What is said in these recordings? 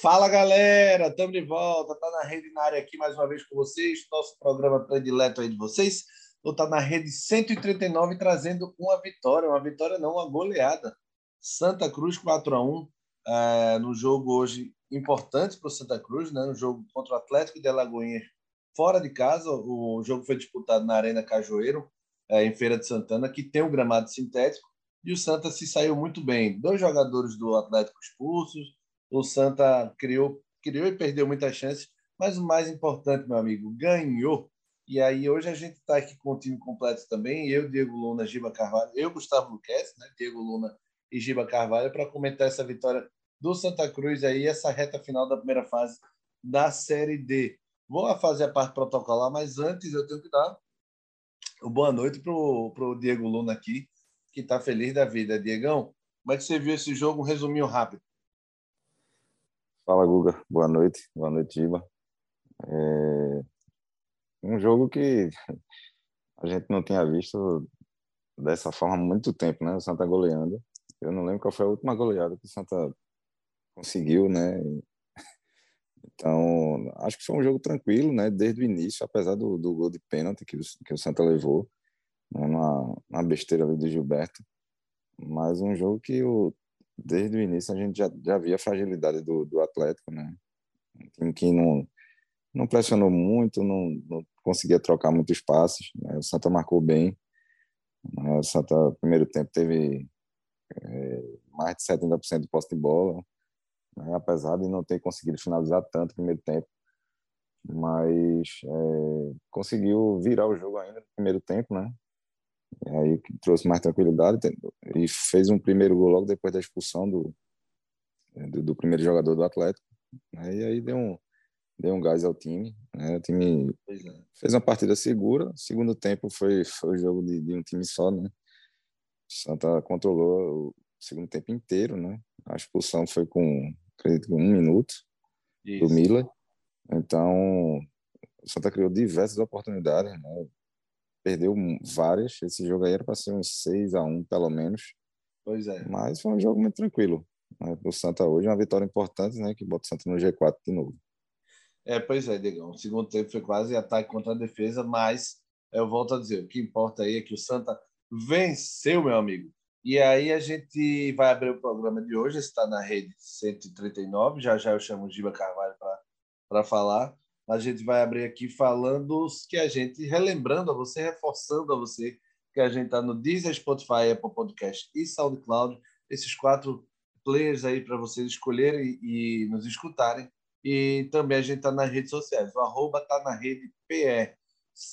Fala galera, estamos de volta, tá na rede na área aqui mais uma vez com vocês, nosso programa predileto aí de vocês. Estou tá na rede 139 trazendo uma vitória, uma vitória não, uma goleada. Santa Cruz 4 a 1 é, no jogo hoje importante para o Santa Cruz, né? No jogo contra o Atlético de Alagoinhas fora de casa. O jogo foi disputado na Arena Cajueiro, é, em Feira de Santana, que tem um gramado sintético, e o Santa se saiu muito bem. Dois jogadores do Atlético expulsos, o Santa criou, criou e perdeu muitas chances, mas o mais importante, meu amigo, ganhou. E aí hoje a gente está aqui com o time completo também, eu, Diego Luna, Giba Carvalho, eu, Gustavo Luquez, né? Diego Luna e Giba Carvalho, para comentar essa vitória do Santa Cruz aí, essa reta final da primeira fase da Série D. Vou fazer a parte protocolar, mas antes eu tenho que dar boa noite para o Diego Luna aqui, que está feliz da vida. Diegão, como é que você viu esse jogo? Um resuminho rápido. Fala, Guga. Boa noite. Boa noite, Giba. É um jogo que a gente não tinha visto dessa forma há muito tempo, né? O Santa goleando. Eu não lembro qual foi a última goleada que o Santa conseguiu, né? Então, acho que foi um jogo tranquilo, né? Desde o início, apesar do, do gol de pênalti que o, que o Santa levou, né? na besteira ali do Gilberto. Mas um jogo que o, desde o início a gente já, já via a fragilidade do, do Atlético, né? Um time que não, não pressionou muito, não, não conseguia trocar muitos passes. Né? O Santa marcou bem. Né? O Santa, no primeiro tempo, teve é, mais de 70% de posse de bola, né? apesar de não ter conseguido finalizar tanto no primeiro tempo. Mas é, conseguiu virar o jogo ainda no primeiro tempo, né? E aí trouxe mais tranquilidade e fez um primeiro gol logo depois da expulsão do, do, do primeiro jogador do Atlético. Né? E aí deu um, deu um gás ao time. Né? O time é. fez uma partida segura. Segundo tempo foi, foi o jogo de, de um time só, né? Santa controlou o segundo tempo inteiro, né? A expulsão foi com, acredito, um minuto Isso. do Miller. Então, o Santa criou diversas oportunidades, né? Perdeu várias. Esse jogo aí era para ser uns 6 a 1 pelo menos. Pois é. Mas foi um jogo muito tranquilo. Né? O Santa hoje, uma vitória importante, né? Que bota o Santa no G4 de novo. É, pois é, Digão. O segundo tempo foi quase ataque contra a defesa, mas eu volto a dizer, o que importa aí é que o Santa venceu, meu amigo. E aí a gente vai abrir o programa de hoje, está na rede 139, já já eu chamo o Giba Carvalho para falar. A gente vai abrir aqui falando que a gente, relembrando a você, reforçando a você, que a gente está no Deezer, Spotify, Apple Podcast e SoundCloud, esses quatro players aí para vocês escolherem e nos escutarem. E também a gente está nas redes sociais. O arroba está na rede PE.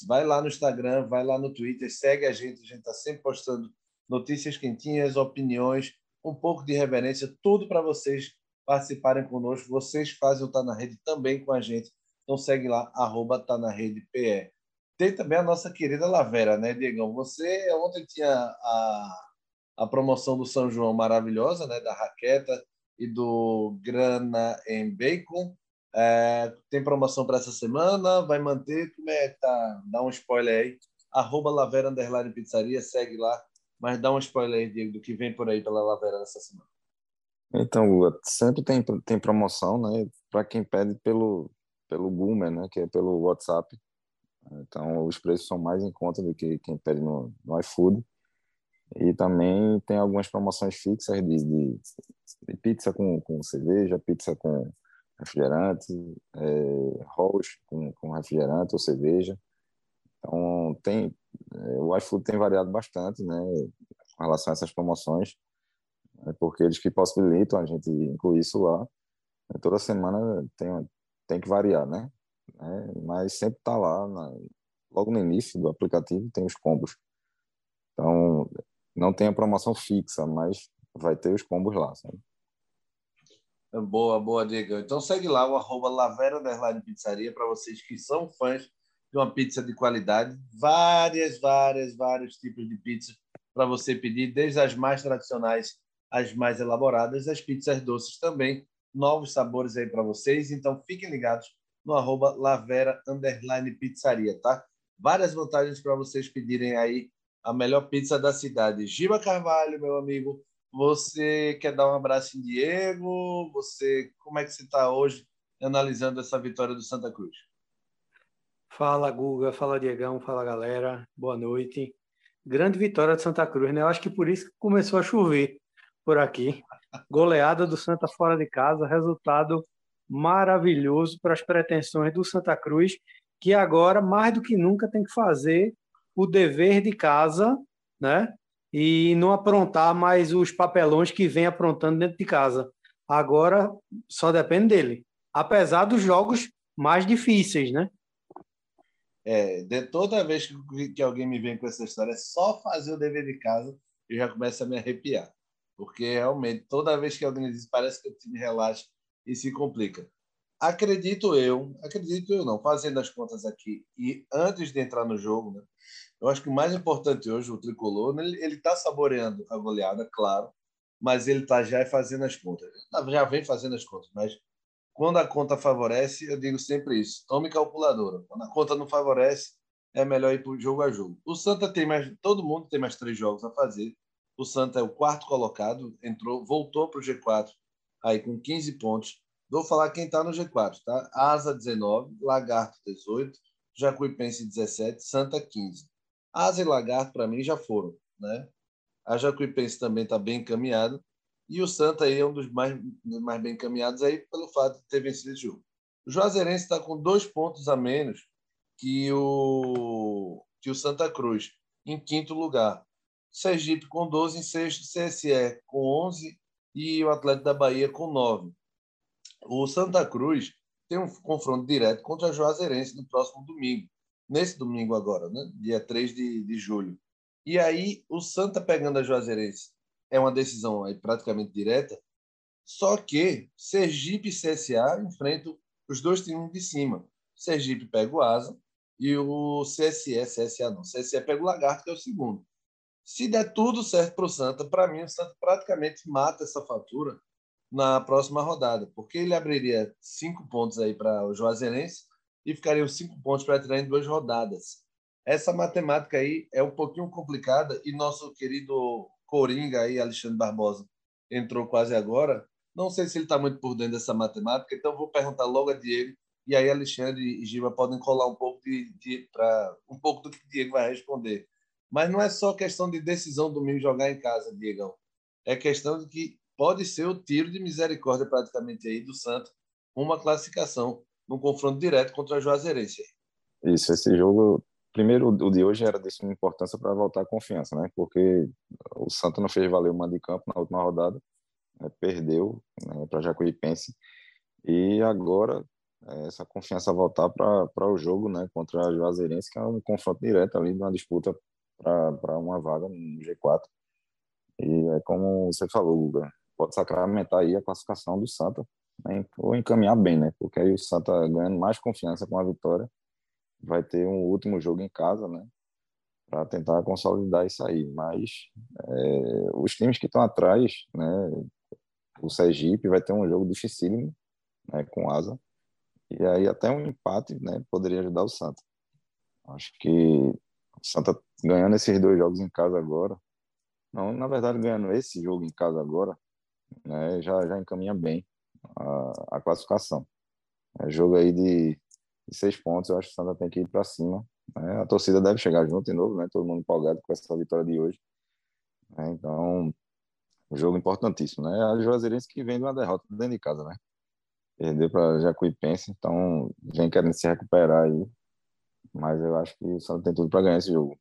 Vai lá no Instagram, vai lá no Twitter, segue a gente. A gente está sempre postando notícias quentinhas, opiniões, um pouco de reverência, tudo para vocês participarem conosco. Vocês fazem o Tá na Rede também com a gente. Então segue lá, arroba Tá na Rede PE. Tem também a nossa querida Lavera, né, Diegão? Você ontem tinha a, a promoção do São João maravilhosa, né, da raqueta e do Grana em Bacon. É, tem promoção para essa semana? Vai manter? Como é que tá? Dá um spoiler aí. Arroba Lavera Underline Pizzaria, segue lá. Mas dá um spoiler aí, Diego, do que vem por aí pela Lavera nessa semana. Então, sempre tem, tem promoção, né? Para quem pede pelo, pelo Boomer, né? Que é pelo WhatsApp. Então, os preços são mais em conta do que quem pede no, no iFood. E também tem algumas promoções fixas de, de, de pizza com, com cerveja, pizza com refrigerante, é, rolls com, com refrigerante ou cerveja. Então, tem, é, o iFood tem variado bastante né, com relação a essas promoções, é porque eles que possibilitam a gente incluir isso lá. Toda semana tem, tem que variar, né? É, mas sempre está lá, na, logo no início do aplicativo, tem os combos. Então, não tem a promoção fixa, mas vai ter os combos lá, sabe? Boa, boa, Diego. Então segue lá o arroba Lavera Pizzaria para vocês que são fãs de uma pizza de qualidade. Várias, várias, vários tipos de pizza para você pedir, desde as mais tradicionais às mais elaboradas, as pizzas doces também. Novos sabores aí para vocês. Então fiquem ligados no arroba Lavera Pizzaria, tá? Várias vantagens para vocês pedirem aí a melhor pizza da cidade. Giba Carvalho, meu amigo, Você quer dar um abraço em Diego? Você, como é que você está hoje analisando essa vitória do Santa Cruz? Fala, Guga. Fala, Diegão. Fala, galera. Boa noite. Grande vitória de Santa Cruz, né? Eu acho que por isso que começou a chover por aqui. Goleada do Santa fora de casa, resultado maravilhoso para as pretensões do Santa Cruz, que agora, mais do que nunca, tem que fazer o dever de casa, né? E não aprontar mais os papelões que vem aprontando dentro de casa. Agora só depende dele. Apesar dos jogos mais difíceis, né? É, de toda vez que, alguém me vem com essa história, é só fazer o dever de casa, eu já começo a me arrepiar. Porque realmente, toda vez que alguém diz, parece que o time relaxa e se complica. Acredito eu, acredito eu não, fazendo as contas aqui, e antes de entrar no jogo, né, eu acho que o mais importante hoje, o tricolor, né, ele está saboreando a goleada, claro, mas ele está já fazendo as contas. Já vem fazendo as contas, mas quando a conta favorece, eu digo sempre isso: tome calculadora. Quando a conta não favorece, é melhor ir para jogo a jogo. O Santa tem mais, todo mundo tem mais três jogos a fazer. O Santa é o quarto colocado, entrou, voltou para o G4 aí com 15 pontos. Vou falar quem está no G4, tá? Asa 19, Lagarto 18, Jacuipense 17, Santa 15. Asa e Lagarto para mim já foram, né? A Jacuipense também está bem encaminhada e o Santa aí é um dos mais, mais bem encaminhados aí pelo fato de ter vencido esse jogo. O Juazeirense está com dois pontos a menos que o, que o Santa Cruz, em quinto lugar. Sergipe com 12 em sexto, CSE com 11 e o Atlético da Bahia com 9. O Santa Cruz tem um confronto direto contra a Juazeirense no próximo domingo. Nesse domingo agora, né? dia 3 de, de julho. E aí, o Santa pegando a Juazeirense é uma decisão aí praticamente direta. Só que Sergipe e CSA enfrentam os dois times de cima. Sergipe pega o Asa e o CSE, CSA não, CSE pega o Lagarto, que é o segundo. Se der tudo certo para o Santa, para mim o Santa praticamente mata essa fatura na próxima rodada, porque ele abriria cinco pontos aí para o Juazeirense e ficariam cinco pontos para tirar em duas rodadas. Essa matemática aí é um pouquinho complicada e nosso querido Coringa aí, Alexandre Barbosa, entrou quase agora. Não sei se ele está muito por dentro dessa matemática, então vou perguntar logo a Diego e aí Alexandre e Giba podem colar um pouco de, de para um pouco do que Diego vai responder. Mas não é só questão de decisão domingo jogar em casa, Diegão. É questão de que pode ser o tiro de misericórdia praticamente aí do Santos, uma classificação num confronto direto contra a Juazeirense. Isso, esse jogo Primeiro, o de hoje era de suma importância para voltar a confiança, né? Porque o Santos não fez valer o mando de campo na última rodada, né? perdeu né? para Jacuipense e agora é, essa confiança voltar para o jogo, né? Contra a Juazeirense, que é um confronto direto ali, uma disputa para uma vaga no G4. E é como você falou, Guga, pode sacramentar aí a classificação do Santa, né? ou encaminhar bem, né? Porque aí o Santa ganhando mais confiança com a vitória vai ter um último jogo em casa, né? Para tentar consolidar isso aí. Mas é, os times que estão atrás, né? O Sergipe vai ter um jogo dificílimo, né? Com asa. E aí até um empate, né? Poderia ajudar o Santa. Acho que o Santa ganhando esses dois jogos em casa agora, não, na verdade ganhando esse jogo em casa agora, né? Já já encaminha bem a, a classificação. É jogo aí de de seis pontos, eu acho que o Santa tem que ir para cima. Né? A torcida deve chegar junto de novo, né? todo mundo empolgado com essa vitória de hoje. Né? Então, jogo importantíssimo. Né? A Juazeirense que vem de uma derrota dentro de casa, né? Perdeu para Jacuipense, então vem querendo se recuperar aí. Mas eu acho que o Santa tem tudo para ganhar esse jogo.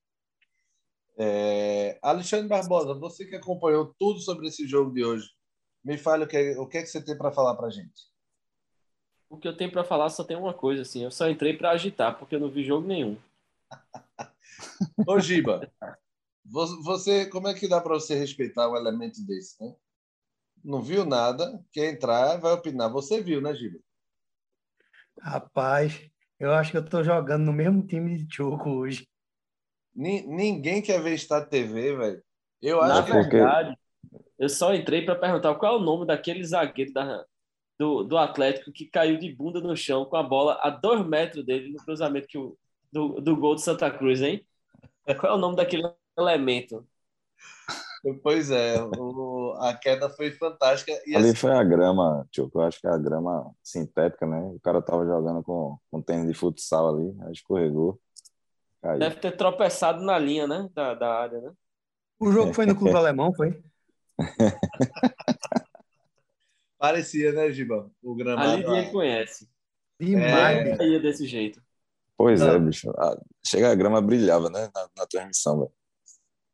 É... Alexandre Barbosa, você que acompanhou tudo sobre esse jogo de hoje, me fale o que, o que, é que você tem para falar para gente o que eu tenho para falar só tem uma coisa, assim. Eu só entrei para agitar, porque eu não vi jogo nenhum. Ô, Giba, você, como é que dá para você respeitar um elemento desse, né? Não viu nada, quer entrar, vai opinar. Você viu, né, Giba? Rapaz, eu acho que eu estou jogando no mesmo time de jogo hoje. Ninguém quer ver Estado TV, velho. Eu acho Na verdade, que... eu só entrei para perguntar qual é o nome daquele zagueiro da, do, do Atlético que caiu de bunda no chão com a bola a dois metros dele no cruzamento que o, do, do gol do Santa Cruz, hein? Qual é o nome daquele elemento? Pois é, o, a queda foi fantástica. E Ali assim... foi a grama, tio, eu acho que é a grama sintética, né? O cara tava jogando com, com tênis de futsal ali, aí escorregou. Caiu. Deve ter tropeçado na linha, né? Da, da área, né? O jogo foi no clube alemão, foi? Parecia, né, Giba? O gramado. Ali ninguém conhece. Demais. É... desse jeito. Pois é, Não. é, bicho. Chega a grama brilhava, né? Na, na transmissão, velho.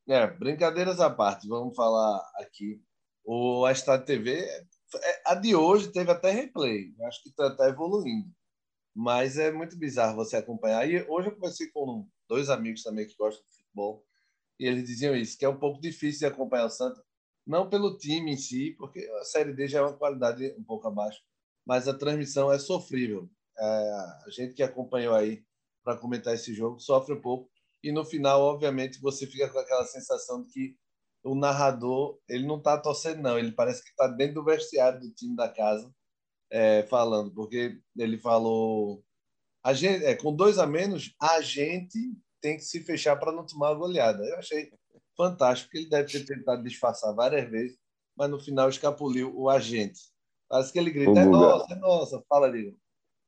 É, brincadeiras à parte, vamos falar aqui. O a Estado TV, é, a de hoje teve até replay, acho que está tá evoluindo. Mas é muito bizarro você acompanhar. E hoje eu conversei com dois amigos também que gostam de futebol, e eles diziam isso, que é um pouco difícil de acompanhar o Santa, não pelo time em si, porque a Série D já é uma qualidade um pouco abaixo, mas a transmissão é sofrível. É, a gente que acompanhou aí para comentar esse jogo sofre um pouco, e no final, obviamente, você fica com aquela sensação de que o narrador ele não está torcendo, não. Ele parece que está dentro do vestiário do time da casa é, falando, porque ele falou. A gente, é, com dois a menos, a gente tem que se fechar para não tomar a goleada. Eu achei fantástico, porque ele deve ter tentado disfarçar várias vezes, mas no final escapuliu o agente. Parece que ele grita: é nossa, é nossa, fala ali.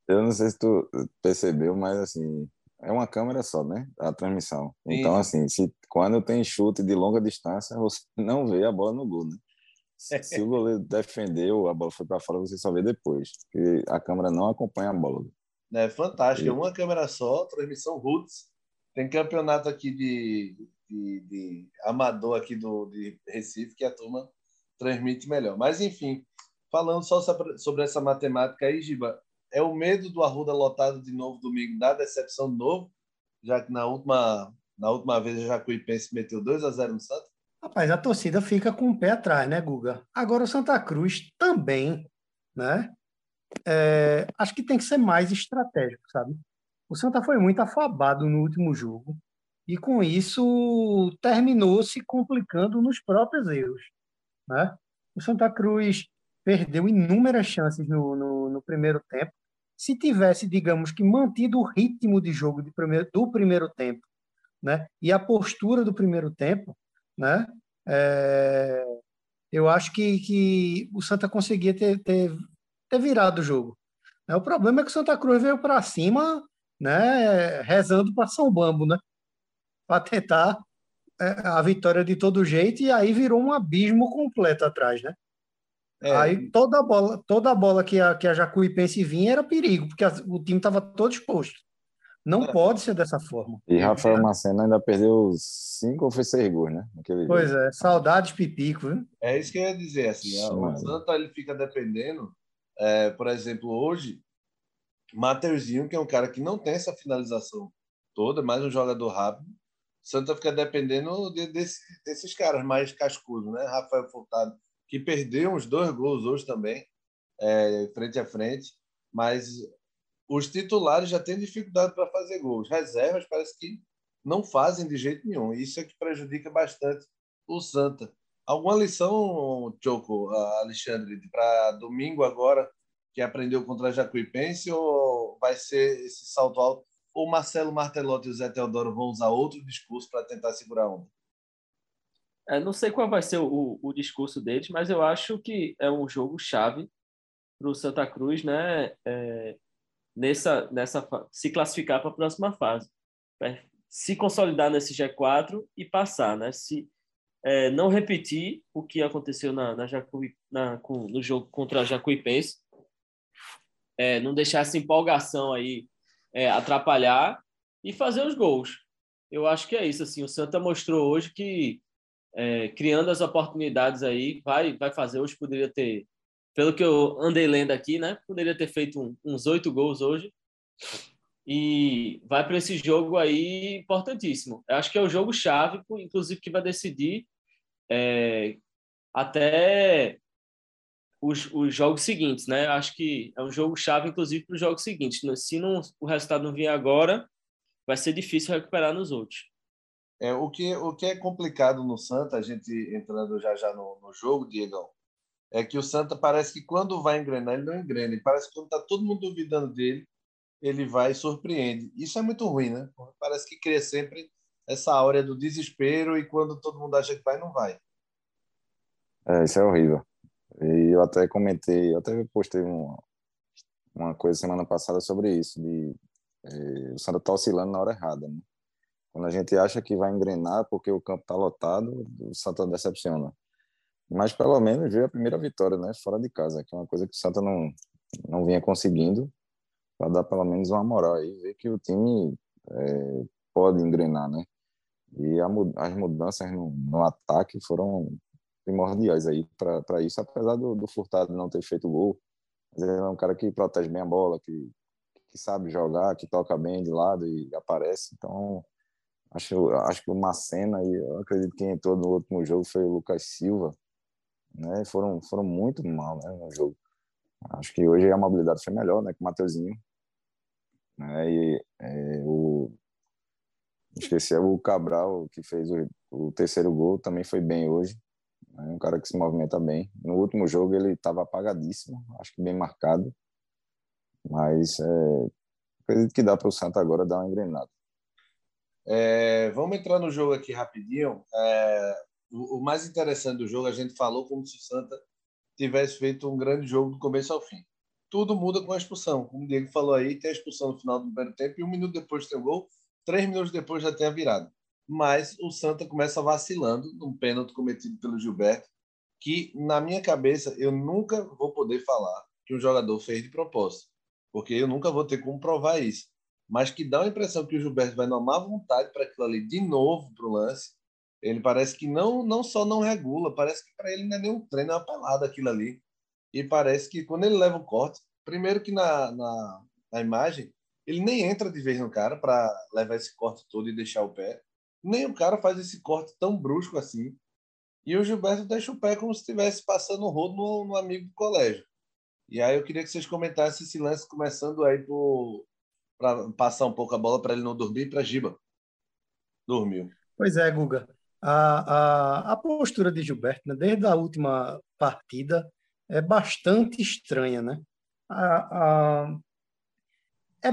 Eu não sei se tu percebeu, mas assim, é uma câmera só, né? A transmissão. Sim. Então, assim, se, quando tem chute de longa distância, você não vê a bola no gol, né? Se, o goleiro defendeu, a bola foi para fora, você só vê depois. Porque a câmera não acompanha a bola. É fantástico. É uma câmera só, transmissão Roots. Tem campeonato aqui de, de, de, amador aqui do, de Recife que a turma transmite melhor. Mas, enfim, falando só sobre, sobre essa matemática aí, Giba, é o medo do Arruda lotado de novo domingo da decepção de novo, já que na última, na última vez a Jacuipense meteu 2 a 0 no Santos? Rapaz, a torcida fica com o pé atrás, né, Guga? Agora o Santa Cruz também, né? É, acho que tem que ser mais estratégico, sabe? O Santa foi muito afabado no último jogo e com isso terminou se complicando nos próprios erros, né? O Santa Cruz perdeu inúmeras chances no, no, no primeiro tempo se tivesse, digamos que, mantido o ritmo de jogo de primeiro, do primeiro tempo, né, e a postura do primeiro tempo, né, é, eu acho que, que o Santa conseguia ter, ter, ter virado o jogo. O problema é que o Santa Cruz veio para cima, né, rezando para São Bambo, né, para tentar é, a vitória de todo jeito, e aí virou um abismo completo atrás, né? É. Aí toda a bola, toda a bola que a, que a Jacuipense vinha era perigo, porque a, o time estava todo exposto. Não é. pode ser dessa forma. E Rafael Macena ainda perdeu cinco ou foi seis gols, né? Naquele pois jogo. é, saudades pipico, viu? É isso que eu ia dizer, assim, Sim, o Santa ele fica dependendo, é, por exemplo, hoje, Mateuzinho, que é um cara que não tem essa finalização toda, mais um jogador rápido, Santa fica dependendo de, desse, desses caras mais cascudos, né? Rafael Furtado que perdeu uns dois gols hoje também, é, frente a frente, mas os titulares já têm dificuldade para fazer gols. Reservas parece que não fazem de jeito nenhum. Isso é que prejudica bastante o Santa. Alguma lição, Choco, Alexandre, para domingo agora, que aprendeu contra a Jacuipense, ou vai ser esse salto alto? Ou Marcelo Martelotti e o Zé Teodoro vão usar outro discurso para tentar segurar a onda? É, não sei qual vai ser o, o, discurso deles, mas eu acho que é um jogo chave para o Santa Cruz, né? É, nessa, nessa se classificar para a próxima fase, se consolidar nesse G4 e passar, né? Se é, não repetir o que aconteceu na, na, Jacuí, na com, no jogo contra a Jacuipense, é, não deixar essa empolgação aí é, atrapalhar e fazer os gols. Eu acho que é isso. Assim, o Santa mostrou hoje que é, criando as oportunidades aí, vai, vai fazer. Hoje poderia ter, pelo que eu andei lendo aqui, né? Poderia ter feito uns oito gols hoje. E vai para esse jogo aí importantíssimo. Eu acho que é o jogo chave, inclusive, que vai decidir é, até os, os jogos seguintes, né? Acho que é um jogo chave, inclusive, para os jogos seguintes. Se não, o resultado não vier agora, vai ser difícil recuperar nos outros. É, o, que, o que é complicado no Santa, a gente entrando já já no, no jogo, Diego, é que o Santa parece que quando vai engrenar, ele não engrena. E parece que quando está todo mundo duvidando dele, ele vai e surpreende. Isso é muito ruim, né? Parece que cria sempre essa áurea do desespero e quando todo mundo acha que vai, não vai. É, isso é horrível. E eu até comentei, eu até postei uma, uma coisa semana passada sobre isso, de é, o Santa tá oscilando na hora errada, né? Quando a gente acha que vai engrenar porque o campo está lotado, o Santa decepciona. Mas pelo menos veio a primeira vitória, né? Fora de casa, que é uma coisa que o Santa não, não vinha conseguindo, para dar pelo menos uma moral aí, ver que o time é, pode engrenar, né? E a, as mudanças no, no, ataque foram primordiais aí para isso, apesar do, do, Furtado não ter feito gol. Mas ele é um cara que protege bem a bola, que, que sabe jogar, que toca bem de lado e aparece. Então, acho, acho que o Macena, eu acredito que quem entrou no último jogo foi o Lucas Silva, né? Foram, foram muito mal né, no jogo. Acho que hoje a mobilidade foi melhor, né, com o Mateuzinho. Né, e é, o esqueci o Cabral que fez o, o, terceiro gol também foi bem hoje. É um cara que se movimenta bem. No último jogo ele estava apagadíssimo, acho que bem marcado. Mas é, acredito que dá para o Santa agora dar uma engrenada. É, vamos entrar no jogo aqui rapidinho. É, o, o, mais interessante do jogo, a gente falou como se o Santa tivesse feito um grande jogo do começo ao fim. Tudo muda com a expulsão. Como o Diego falou aí, tem a expulsão no final do primeiro tempo e um minuto depois tem o gol, três minutos depois já tem a virada. Mas o Santa começa vacilando num pênalti cometido pelo Gilberto, que na minha cabeça eu nunca vou poder falar que um jogador fez de propósito, porque eu nunca vou ter como provar isso. Mas que dá a impressão que o Gilberto vai na má vontade para aquilo ali de novo para o lance ele parece que não, não só não regula, parece que para ele não é nenhum treino, é uma pelada aquilo ali. E parece que quando ele leva o corte, primeiro que na, na, na imagem, ele nem entra de vez no cara para levar esse corte todo e deixar o pé. Nem o cara faz esse corte tão brusco assim. E o Gilberto deixa o pé como se estivesse passando o rodo no, no amigo do colégio. E aí eu queria que vocês comentassem esse lance começando aí para passar um pouco a bola para ele não dormir para Giba. Dormiu. Pois é, Guga a, a, a postura de Gilberto, né, desde a última partida, é bastante estranha. Né? A, a, é,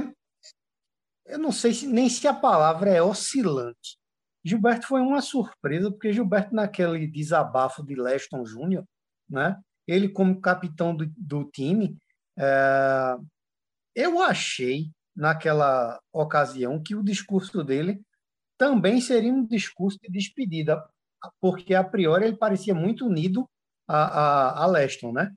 eu não sei se, nem se a palavra é oscilante. Gilberto foi uma surpresa, porque Gilberto, naquele desabafo de Leston Júnior, né, ele, como capitão do, do time, é, eu achei, naquela ocasião, que o discurso dele também seria um discurso de despedida, porque a priori ele parecia muito unido a, a, a Leston, né?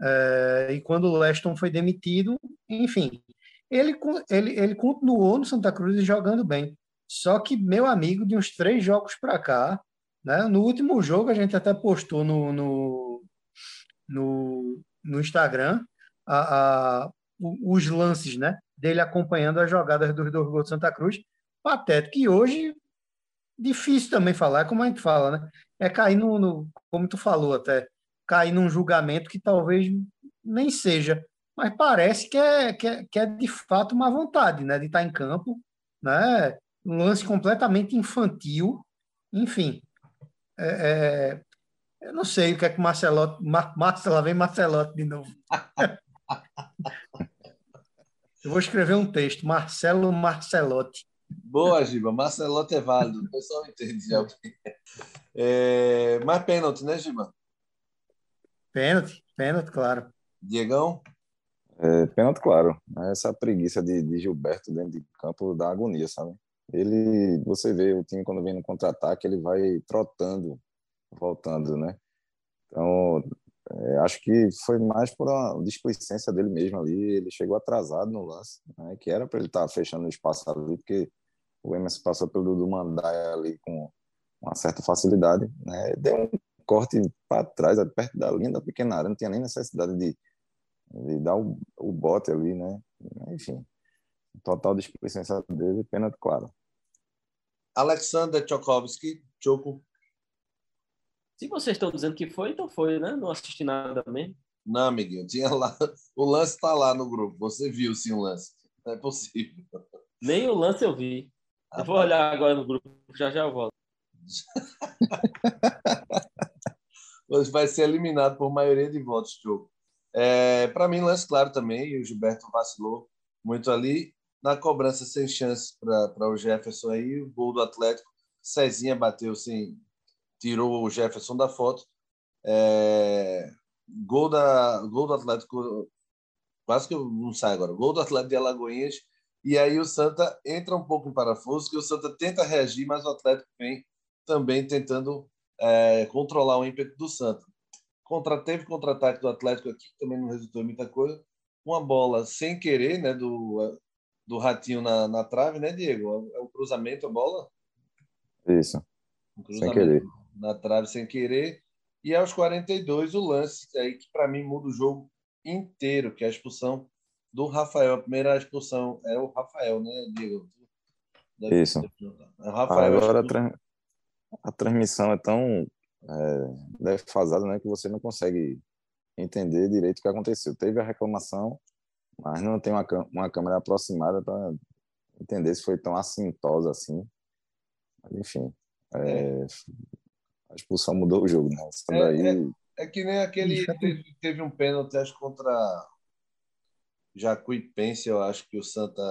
É, e quando Leston foi demitido, enfim, ele, ele, ele continuou no Santa Cruz jogando bem. Só que, meu amigo, de uns três jogos para cá, né? no último jogo a gente até postou no, no, no, no Instagram a, a, os lances né? dele acompanhando as jogadas dos dois gols de Santa Cruz patético. E hoje, difícil também falar, como a gente fala, né? É cair no, no, como tu falou até, cair num julgamento que talvez nem seja, mas parece que é, que é, que é de fato uma vontade, né? De estar em campo, né? Um lance completamente infantil, enfim. É, é, eu não sei o que é que Marcelotti, Mar, Marcelo, vem Marcelotti de novo. eu vou escrever um texto, Marcelo Marcelotti. Boa, Giba. Marcelotti é válido. O pessoal entende já. É, mas pênalti, né, Giba? Pênalti, pênalti, claro. Diegão? É, pênalti, claro. Essa preguiça de, de, Gilberto dentro de campo dá agonia, sabe? Ele, você vê o time quando vem no contra-ataque, ele vai trotando, voltando, né? Então, é, acho que foi mais por uma displicência dele mesmo ali. Ele chegou atrasado no lance, né? que era para ele estar tá fechando o espaço ali, porque o Emerson passou pelo Dudu Mandaia ali com uma certa facilidade, né? Deu um corte para trás, perto da linha da pequena área, não tinha nem necessidade de, de dar o, o bote ali, né? Enfim, total displicência dele, pênalti claro. Alexander Tchokovsky, Choco. Se vocês estão dizendo que foi, então foi, né? Não assisti nada mesmo. Não, amiguinho, tinha lá. O lance está lá no grupo. Você viu sim o lance. Não é possível. Nem o lance eu vi. Eu vou olhar agora no grupo, já já volto. Hoje vai ser eliminado por maioria de votos, jogo. É, Para mim, lance claro também. O Gilberto vacilou muito ali. Na cobrança, sem chance para o Jefferson aí. O gol do Atlético. Cezinha bateu sem. Tirou o Jefferson da foto. É, gol, da, gol do Atlético, quase que eu não saio agora, gol do Atlético de Alagoinhas, e aí o Santa entra um pouco em parafuso, que o Santa tenta reagir, mas o Atlético vem também tentando é, controlar o ímpeto do Santa. Contra, teve contra-ataque do Atlético aqui, também não resultou em muita coisa. Uma bola sem querer, né, do, do Ratinho na, na trave, né, Diego? É o cruzamento, a bola? Isso. Um sem querer. Na trave, sem querer. E aos 42, o lance aí que para mim muda o jogo inteiro, que é a expulsão do Rafael. A primeira expulsão é o Rafael, né, Diego? Isso. É o Rafael. Agora a, a transmissão é tão é, defasada né, que você não consegue entender direito o que aconteceu. Teve a reclamação, mas não tem uma, uma câmera aproximada para entender se foi tão assintosa assim. Mas, enfim, é, a expulsão mudou o jogo, né? É, daí... é, é, que nem aquele. Teve, teve um pênalti, acho, contra Jacuipense, eu acho que o Santa.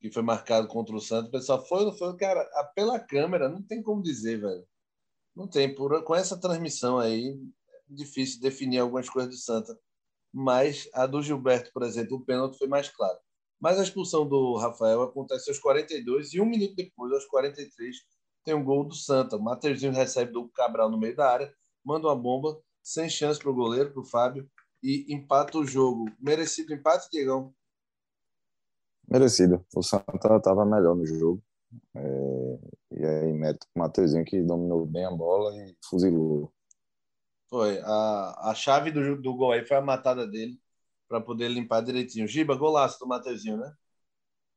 Que foi marcado contra o Santa. O pessoal foi não foi? Cara, pela câmera, não tem como dizer, velho. Não tem. Por, com essa transmissão aí, é difícil definir algumas coisas do Santa. Mas a do Gilberto, por exemplo, o pênalti foi mais claro. Mas a expulsão do Rafael acontece aos 42 e um minuto depois, aos 43, tem um gol do Santa. O Mateuzinho recebe do Cabral no meio da área, manda uma bomba, sem chance para o goleiro, para o Fábio, e empata o jogo. Merecido empate, Diegão? Merecido. O Santa estava melhor no jogo. É... E aí, mérito o Mateuzinho que dominou bem a bola e fuzilou. Foi. A, a chave do, do gol aí foi a matada dele para poder limpar direitinho. Giba, golaço do Mateuzinho, né?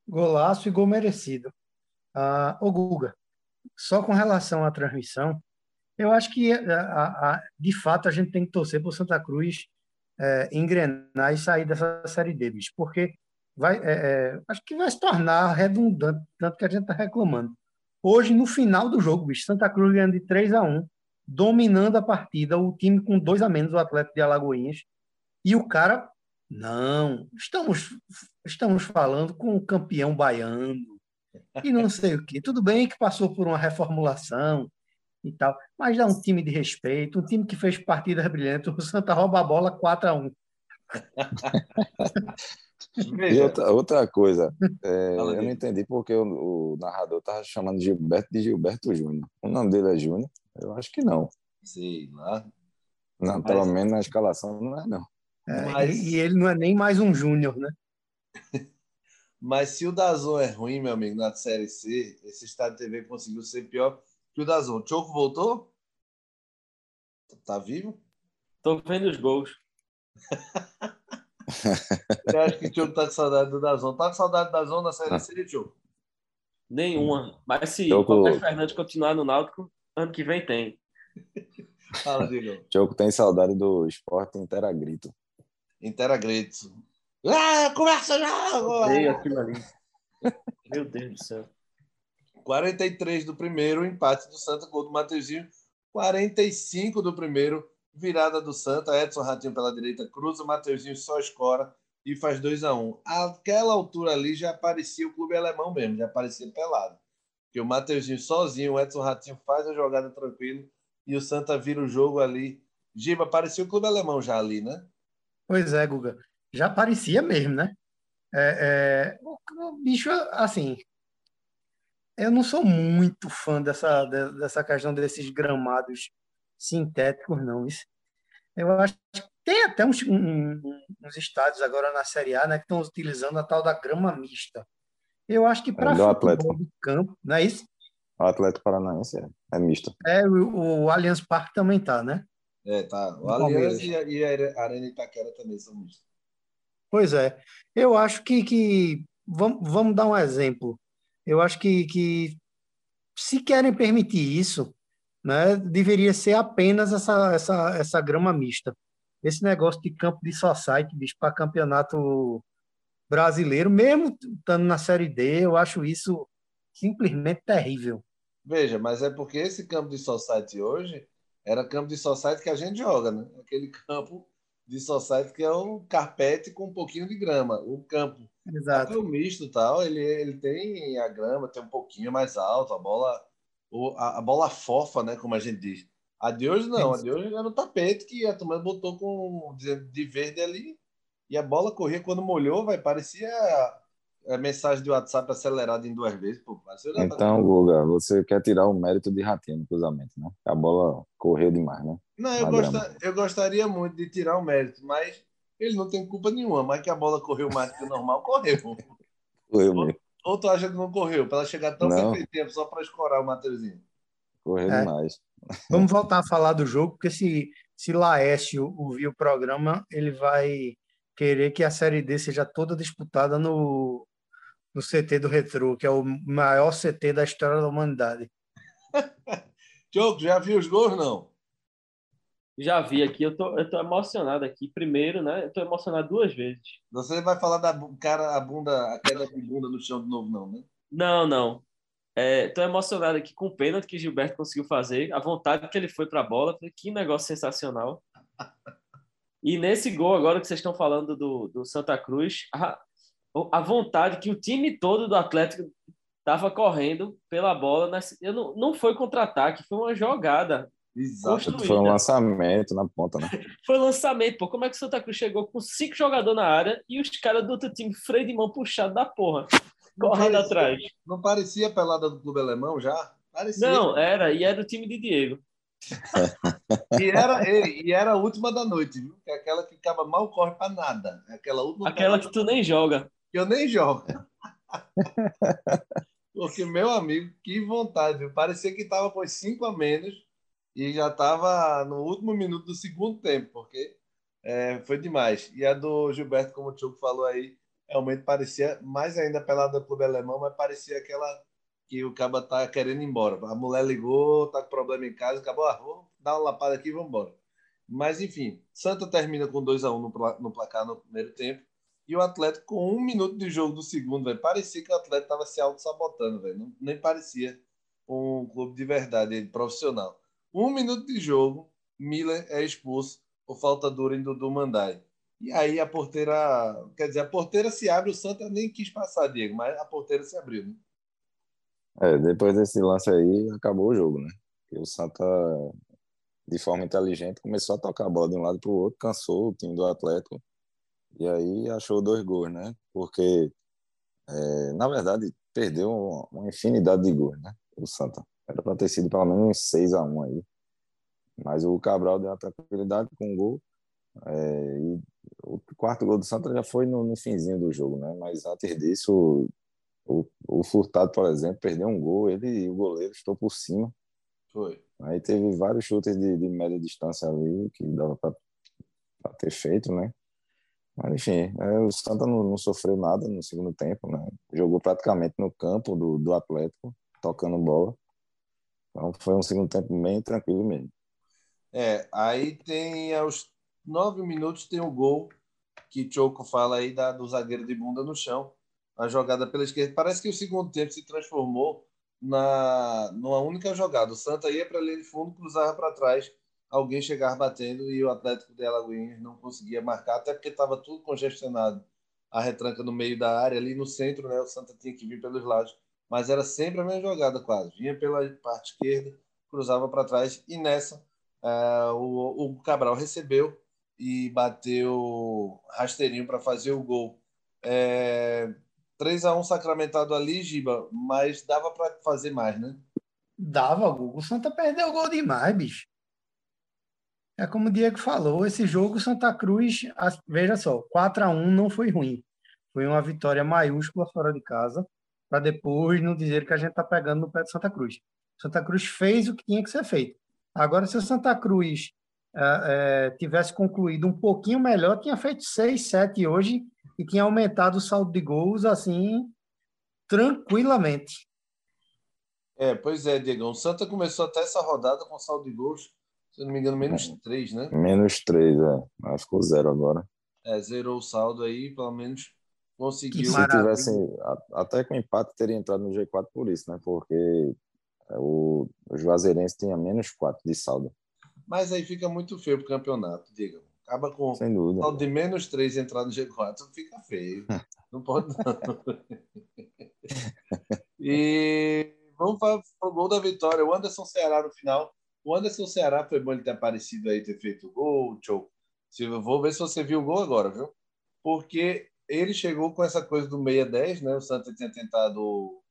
Golaço e gol merecido. Ah, ô Guga, só com relação à transmissão, eu acho que, a, a, de fato, a gente tem que torcer para o Santa Cruz é, engrenar e sair dessa Série D, bicho, porque vai, é, é, acho que vai se tornar redundante, tanto que a gente está reclamando. Hoje, no final do jogo, bicho, Santa Cruz ganhando de 3 a 1 dominando a partida, o time com dois a menos, o Atlético de Alagoinhas, e o cara, não, estamos, estamos falando com o campeão baiano, e não sei o quê. Tudo bem que passou por uma reformulação e tal, mas dá um time de respeito, um time que fez partidas brilhantes. O Santa rouba a bola 4 a 1 E outra, outra coisa, é, eu não entendi porque o, o narrador estava chamando Gilberto de Gilberto Júnior. O nome dele é Júnior? Eu acho que não. Sei lá. Não, mas... pelo menos na escalação não é, não. É, mas... E ele não é nem mais um Júnior, né? Mas se o Dazon é ruim, meu amigo, na Série C, esse Estado TV conseguiu ser pior que o Dazon. O Choco voltou? Tá vivo? Tô vendo os gols. Eu acho que o Choco tá com saudade do Dazon. Tá com saudade do Dazon na Série C, Choco? Nenhuma. Mas se o Choco... Fernandes continuar no Náutico, ano que vem tem. Fala, Diego. Choco tem saudade do esporte Interagrito. Interagrito. Ah, começa aquilo ali. Meu Deus do céu. 43 do primeiro, empate do Santa, gol do Mateuzinho. 45 do primeiro, virada do Santa. Edson Ratinho pela direita, cruza, Mateuzinho só escora e faz 2 a 1 um. Aquela altura ali já aparecia o clube alemão mesmo, já aparecia pelado. Porque o Mateuzinho sozinho, o Edson Ratinho faz a jogada tranquilo e o Santa vira o jogo ali. Giba, apareceu o clube alemão já ali, né? Pois é, Guga já parecia mesmo, né? É, é, o, bicho, assim, eu não sou muito fã dessa, dessa questão desses gramados sintéticos, não. Isso. Eu acho que tem até uns, um, uns estádios agora na Série A né, que estão utilizando a tal da grama mista. Eu acho que para é futebol do campo, não é isso? O Atlético Paranaense é, é misto. É, o, o Allianz Parque também tá, né? É, tá. O Allianz e a, e a Arena Itaquera também são mistos. Pois é. Eu acho que, que vamos, vamos dar um exemplo. Eu acho que, que se querem permitir isso, né, deveria ser apenas essa, essa, essa grama mista. Esse negócio de campo de society, bicho, para campeonato brasileiro, mesmo estando na Série D, eu acho isso simplesmente terrível. Veja, mas é porque esse campo de society hoje era campo de society que a gente joga, né? Aquele campo de society, que é um carpete com um pouquinho de grama. O campo Exato. o misto tal, ele, ele tem a grama, tem um pouquinho mais alto, a bola, a, a bola fofa, né, como a gente diz. A de hoje não, a de hoje era no tapete que a turma botou com de verde ali e a bola corria quando molhou, vai parecia a mensagem de WhatsApp acelerada em duas vezes. Pô, então, Guga, você quer tirar o mérito de Ratinho no cruzamento, né? A bola correu demais, né? Não, eu, gosta, eu gostaria muito de tirar o mérito, mas ele não tem culpa nenhuma. Mas que a bola correu mais do que o normal, correu. Correu mesmo. Ou tu acha que não correu? Para ela chegar tão perfeitinha só para escorar o Mateuzinho. Correu é. demais. Vamos voltar a falar do jogo, porque se, se Laércio ouvir o programa, ele vai querer que a Série D seja toda disputada no, no CT do Retro, que é o maior CT da história da humanidade. Diogo, já viu os gols, não? Já vi aqui, eu tô, eu tô emocionado aqui. Primeiro, né? Eu tô emocionado duas vezes. Você vai falar da cara, a bunda, a queda de bunda no chão de novo, não, né? Não, não. É, tô emocionado aqui com o pênalti que Gilberto conseguiu fazer, a vontade que ele foi para a bola. Que negócio sensacional. E nesse gol agora que vocês estão falando do, do Santa Cruz, a, a vontade que o time todo do Atlético estava correndo pela bola. Eu não, não foi contra-ataque, foi uma jogada. Exato, foi um lançamento na ponta, né? foi um lançamento, pô. Como é que o Santa Cruz chegou com cinco jogadores na área e os caras do outro time, freio de mão puxado da porra, não correndo parecia, atrás? Não parecia a pelada do clube alemão já? Parecia. Não, era, e era o time de Diego e, era, e era a última da noite, viu? Que é aquela que acaba mal corre para nada. É aquela última aquela que tu nem joga. Que eu nem jogo. Porque, meu amigo, que vontade. Viu? Parecia que estava com cinco a menos e já estava no último minuto do segundo tempo, porque é, foi demais. E a do Gilberto, como o Tio falou aí, realmente parecia mais ainda pelada do clube alemão, mas parecia aquela que o caba tá querendo ir embora. A mulher ligou, tá com problema em casa, acabou, ah, vou dar uma lapada aqui e vamos embora. Mas, enfim, Santa termina com 2 a 1 um no placar no primeiro tempo. E o Atlético, com um minuto de jogo do segundo, velho, parecia que o Atlético estava se auto-sabotando. Nem parecia um clube de verdade, profissional. Um minuto de jogo, Miller é expulso por falta dura em Dudu Mandai. E aí a porteira, quer dizer, a porteira se abre, o Santa nem quis passar, Diego, mas a porteira se abriu, né? É, depois desse lance aí, acabou o jogo, né? E o Santa, de forma inteligente, começou a tocar a bola de um lado para o outro, cansou o time do Atlético e aí achou dois gols, né? Porque, é, na verdade, perdeu uma, infinidade de gols, né? O Santa. Era para ter sido pelo menos uns 6 a 1 aí. Mas o Cabral deu uma tranquilidade com um gol. É, e o quarto gol do Santa já foi no, no finzinho do jogo, né? Mas antes disso, o, o Furtado, por exemplo, perdeu um gol, ele e o goleiro estou por cima. Foi. Aí teve vários chutes de, de média distância ali que dava para ter feito, né? Mas enfim, é, o Santa não, não, sofreu nada no segundo tempo, né? Jogou praticamente no campo do, do Atlético, tocando bola. Então foi um segundo tempo bem tranquilo mesmo. É, aí tem aos nove minutos tem o gol que Choco fala aí da, do zagueiro de bunda no chão a jogada pela esquerda. Parece que o segundo tempo se transformou na numa única jogada. O Santa ia para a linha de fundo, cruzava para trás, alguém chegava batendo e o Atlético de Alagoinhas não conseguia marcar, até porque estava tudo congestionado. A retranca no meio da área, ali no centro, né? O Santa tinha que vir pelos lados. Mas era sempre a mesma jogada, quase. Vinha pela parte esquerda, cruzava para trás e nessa uh, o, o Cabral recebeu e bateu rasteirinho para fazer o gol. É, 3 a 1 sacramentado ali, Giba, mas dava para fazer mais, né? Dava. O Santa perdeu o gol demais, bicho. É como o Diego falou, esse jogo Santa Cruz, veja só, 4 a 1 não foi ruim. Foi uma vitória maiúscula fora de casa, para depois não dizer que a gente está pegando no pé de Santa Cruz. Santa Cruz fez o que tinha que ser feito. Agora, se o Santa Cruz é, é, tivesse concluído um pouquinho melhor, tinha feito 6, 7 hoje e tinha aumentado o saldo de gols assim tranquilamente. É, pois é, Diego. O Santa começou até essa rodada com saldo de gols, se não me engano, menos é. três, né? Menos três, é. Mas ficou zero agora. É, zerou o saldo aí, pelo menos conseguiu. Se tivesse, até com empate, teria entrado no G4 por isso, né? Porque é, o, o Juazeirense tinha menos quatro de saldo. Mas aí fica muito feio pro campeonato, diga. Acaba com Sem dúvida. de menos 3 entrar no G4, fica feio. Não pode não. e vamos para o gol da vitória. O Anderson Ceará no final O Anderson Ceará foi bom ele ter aparecido aí, ter feito o gol, show. Vou ver se você viu o gol agora, viu? Porque ele chegou com essa coisa do 6-10, né? O Santa tinha tentado.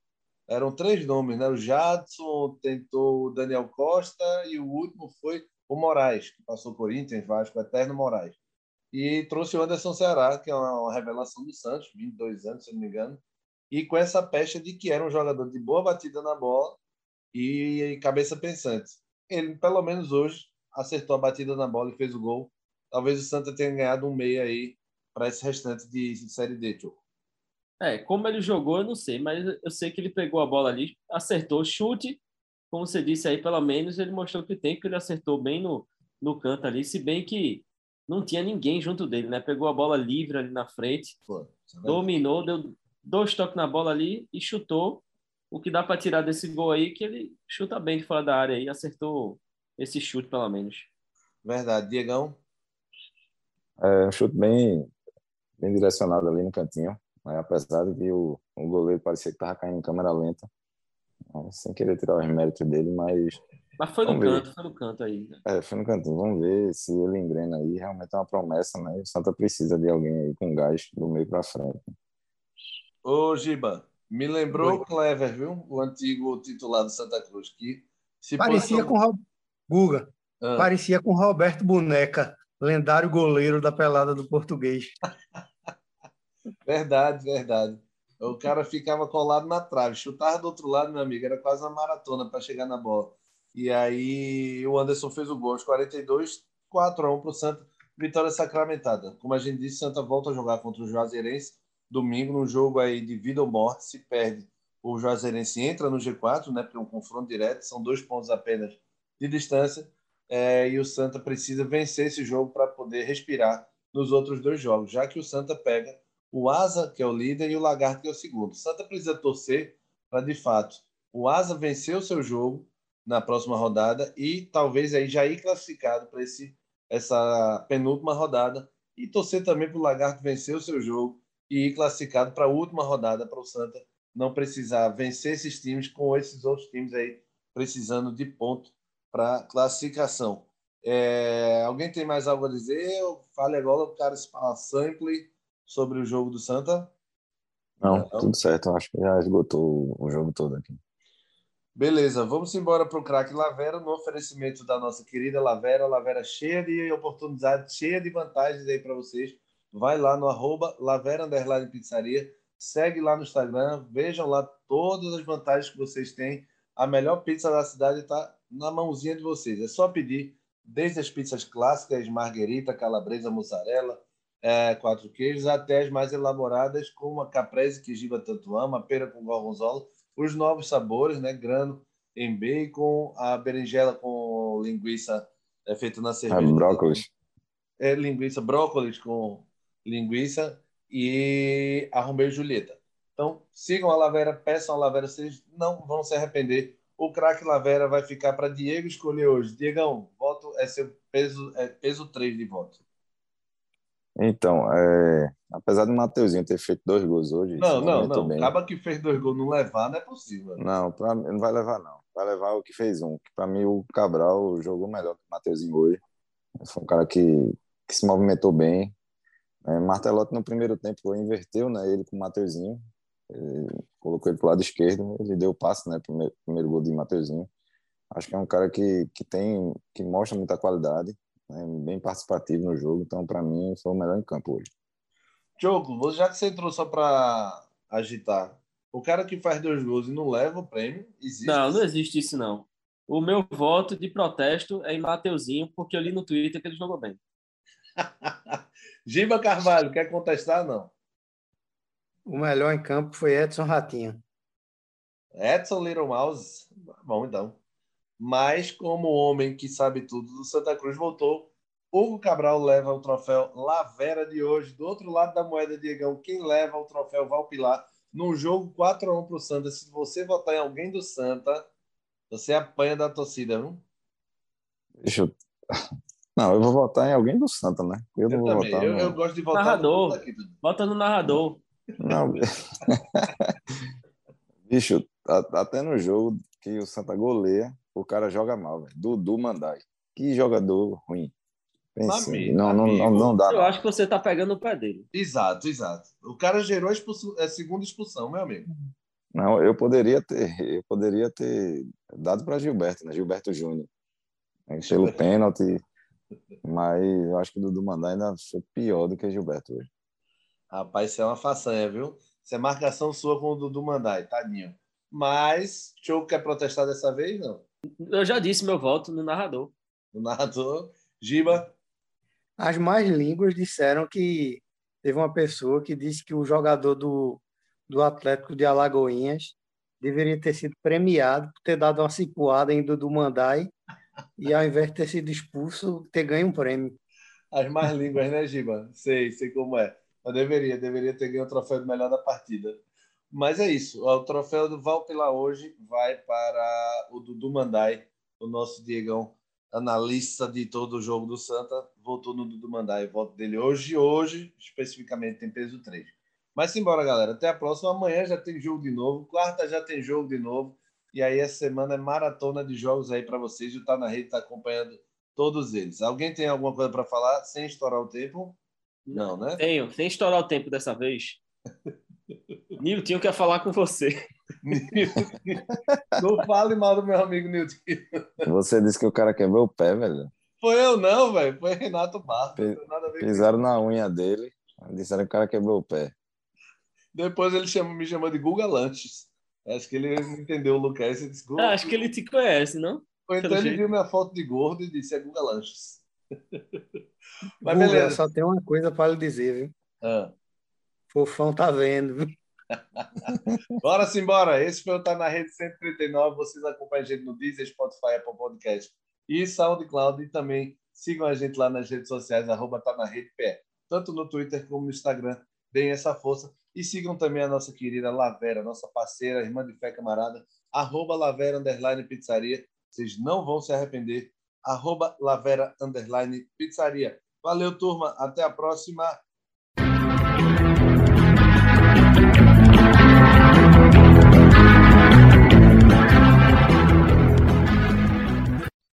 Eram três nomes, né? O Jadson, tentou o Daniel Costa e o último foi o Moraes, que passou Corinthians, Vasco, Eterno Moraes. E trouxe o Anderson Ceará, que é uma revelação do Santos, 22 anos, se não me engano, e com essa pecha de que era um jogador de boa batida na bola e cabeça pensante. Ele, pelo menos hoje, acertou a batida na bola e fez o gol. Talvez o Santa tenha ganhado um meio aí para esse restante de, Série D, tio. É, como ele jogou, eu não sei, mas eu sei que ele pegou a bola ali, acertou chute, como você disse aí, pelo menos ele mostrou que tem, que ele acertou bem no, no canto ali, se bem que não tinha ninguém junto dele, né? Pegou a bola livre ali na frente, Pô, dominou, deu dois toques na bola ali e chutou. O que dá para tirar desse gol aí que ele chuta bem de fora da área e acertou esse chute pelo menos. Verdade, Diegão. É um chute bem bem direcionado ali no cantinho, né? apesar de que o, o goleiro parecia que estava caindo em câmera lenta, né? sem querer tirar os méritos dele, mas mas foi no canto, foi no canto aí. Né? É, foi no cantinho. Vamos ver se ele engrena aí. Realmente é uma promessa, né? O Santa precisa de alguém aí com gás do meio para frente. Ô, Giba, me lembrou o Clever, viu? O antigo titular do Santa Cruz. Que se parecia com o Guga. Ah. Parecia com Roberto Boneca, lendário goleiro da pelada do português. verdade, verdade. O cara ficava colado na trave, chutava do outro lado, meu amigo, era quase uma maratona para chegar na bola. E aí o Anderson fez o gol aos 42, 4 a 1 para o Santa. Vitória sacramentada. Como a gente disse, Santa volta a jogar contra o Juazeirense domingo, num jogo aí de vida ou morte. Se perde, o Juazeirense entra no G4, né? Porque é um confronto direto, são dois pontos apenas de distância. É, e o Santa precisa vencer esse jogo para poder respirar nos outros dois jogos, já que o Santa pega o Asa, que é o líder, e o Lagarto, que é o segundo. Santa precisa torcer para, de fato, o Asa vencer o seu jogo na próxima rodada e talvez aí já ir classificado para essa penúltima rodada e torcer também para o Lagarto vencer o seu jogo e ir classificado para a última rodada para o Santa não precisar vencer esses times com esses outros times aí precisando de ponto para classificação. É, alguém tem mais algo a dizer? Fale agora o cara se fala sample sobre o jogo do Santa. Não, não, tudo certo. Acho que já esgotou o jogo todo aqui. Beleza, vamos embora para o craque Lavera no oferecimento da nossa querida Lavera. Lavera cheia de oportunidades, cheia de vantagens aí para vocês. Vai lá no arroba Lavera Underline Pizzaria, segue lá no Instagram, vejam lá todas as vantagens que vocês têm. A melhor pizza da cidade está na mãozinha de vocês. É só pedir, desde as pizzas clássicas, marguerita, calabresa, mussarela, é, quatro queijos, até as mais elaboradas, como a caprese que Giba tanto ama, a pera com gorgonzola os novos sabores, né? Grano em bacon, a berinjela com linguiça é feita na cerveja. Ah, brócolis. É, linguiça, brócolis com linguiça e a Romeu Julieta. Então, sigam a Lavera, peçam a Lavera, vocês não vão se arrepender. O craque Lavera vai ficar para Diego escolher hoje. Diegão, voto é seu peso, é peso 3 de voto. Então, é, apesar do Mateuzinho ter feito dois gols hoje. Não, não, não. Bem. Acaba que fez dois gols não levar, não é possível. Não, pra, não vai levar, não. Vai levar o que fez um. Para mim, o Cabral jogou melhor que o Mateuzinho hoje. Foi um cara que, que se movimentou bem. É, Martelotti, no primeiro tempo, inverteu né, ele com o Mateuzinho. Ele colocou ele para o lado esquerdo. Ele deu o passe, né? Primeiro, primeiro gol de Mateuzinho. Acho que é um cara que, que tem que mostra muita qualidade né, bem participativo no jogo, então para mim foi o melhor em campo hoje. Diogo, já que você entrou só para agitar, o cara que faz dois gols e não leva o prêmio, existe? Não, não existe isso não. O meu voto de protesto é em Mateuzinho, porque eu li no Twitter que ele jogou bem. Giba Carvalho, quer contestar não? O melhor em campo foi Edson Ratinho. Edson Little Mouse. Bom, então. Mas, como homem que sabe tudo do Santa Cruz voltou, Hugo Cabral leva o troféu Lavera de hoje. Do outro lado da moeda, Diegão, quem leva o troféu Valpilar no jogo 4 a 1 para o Santa. Se você votar em alguém do Santa, você apanha da torcida, viu? Deixa eu... Não, eu vou votar em alguém do Santa, né? Eu, eu vou votar. Eu, no... eu, gosto de votar narrador. no Vota no narrador. Não. Bicho, até no jogo que o Santa goleia, o cara joga mal, velho. Dudu Mandai. Que jogador ruim. Pense, Amigo, não, não, não, amigo. não dá. Eu não. acho que você tá pegando o pé dele. Exato, exato. O cara gerou a, expulsão- a segunda expulsão, meu amigo. Não, eu poderia ter, eu poderia ter dado para Gilberto, né? Gilberto Júnior. Pelo pênalti. Mas eu acho que o Dudu Mandai ainda foi pior do que Gilberto hoje. Rapaz, isso é uma façanha, viu? Isso é marcação sua com o Dudu Mandai, tadinho. Mas, Choco quer protestar dessa vez? Não. Eu já disse meu voto no narrador. O narrador, Giba, As mais línguas disseram que teve uma pessoa que disse que o jogador do, do Atlético de Alagoinhas deveria ter sido premiado por ter dado uma cipuada em Dudu Mandai e, ao invés de ter sido expulso, ter ganho um prêmio. as mais línguas, né, Giba? Sei, sei como é. Eu deveria, deveria ter ganho o troféu do melhor da partida. Mas é isso. O troféu do Valpila hoje vai para o Dudu Mandai, o nosso Diegão, analista de todo o jogo do Santa. Voltou no Dudu Mandai. Voto dele hoje, hoje, especificamente, tem peso 3. Mas simbora, galera. Até a próxima. Amanhã já tem jogo de novo. Quarta já tem jogo de novo. E aí, essa semana é maratona de jogos aí para vocês. O Tá na Rede está acompanhando todos eles. Alguém tem alguma coisa para falar sem estourar o tempo? Não, né? Tenho, sem estourar o tempo dessa vez. Nilton, eu quero falar com você. Não fale mal do meu amigo Nilton. Você disse que o cara quebrou o pé, velho. Foi eu não, velho. Foi Renato isso. Pisaram na unha dele. Disseram que o cara quebrou o pé. Depois ele chama, me chamou de Guga Lanches. Acho que ele entendeu o Lucas e disse Guga. Ah, acho que ele te conhece, não? Ou então pelo ele jeito. viu minha foto de gordo e disse é Guga Lanches. Mas Guga, beleza. só tem uma coisa para lhe dizer, viu? Ah. Fofão tá vendo, viu? Bora simbora. Esse foi o Tá na Rede 139. Vocês acompanham a gente no Deezer, Spotify, Apple Podcast e SoundCloud. E também sigam a gente lá nas redes sociais, arroba Tá na Rede PE. Tanto no Twitter como no Instagram. Deem essa força. E sigam também a nossa querida Lavera, nossa parceira, irmã de fé camarada, arroba Lavera Underline Pizzaria. Vocês não vão se arrepender. Arroba Lavera Underline Pizzaria. Valeu, turma. Até a próxima.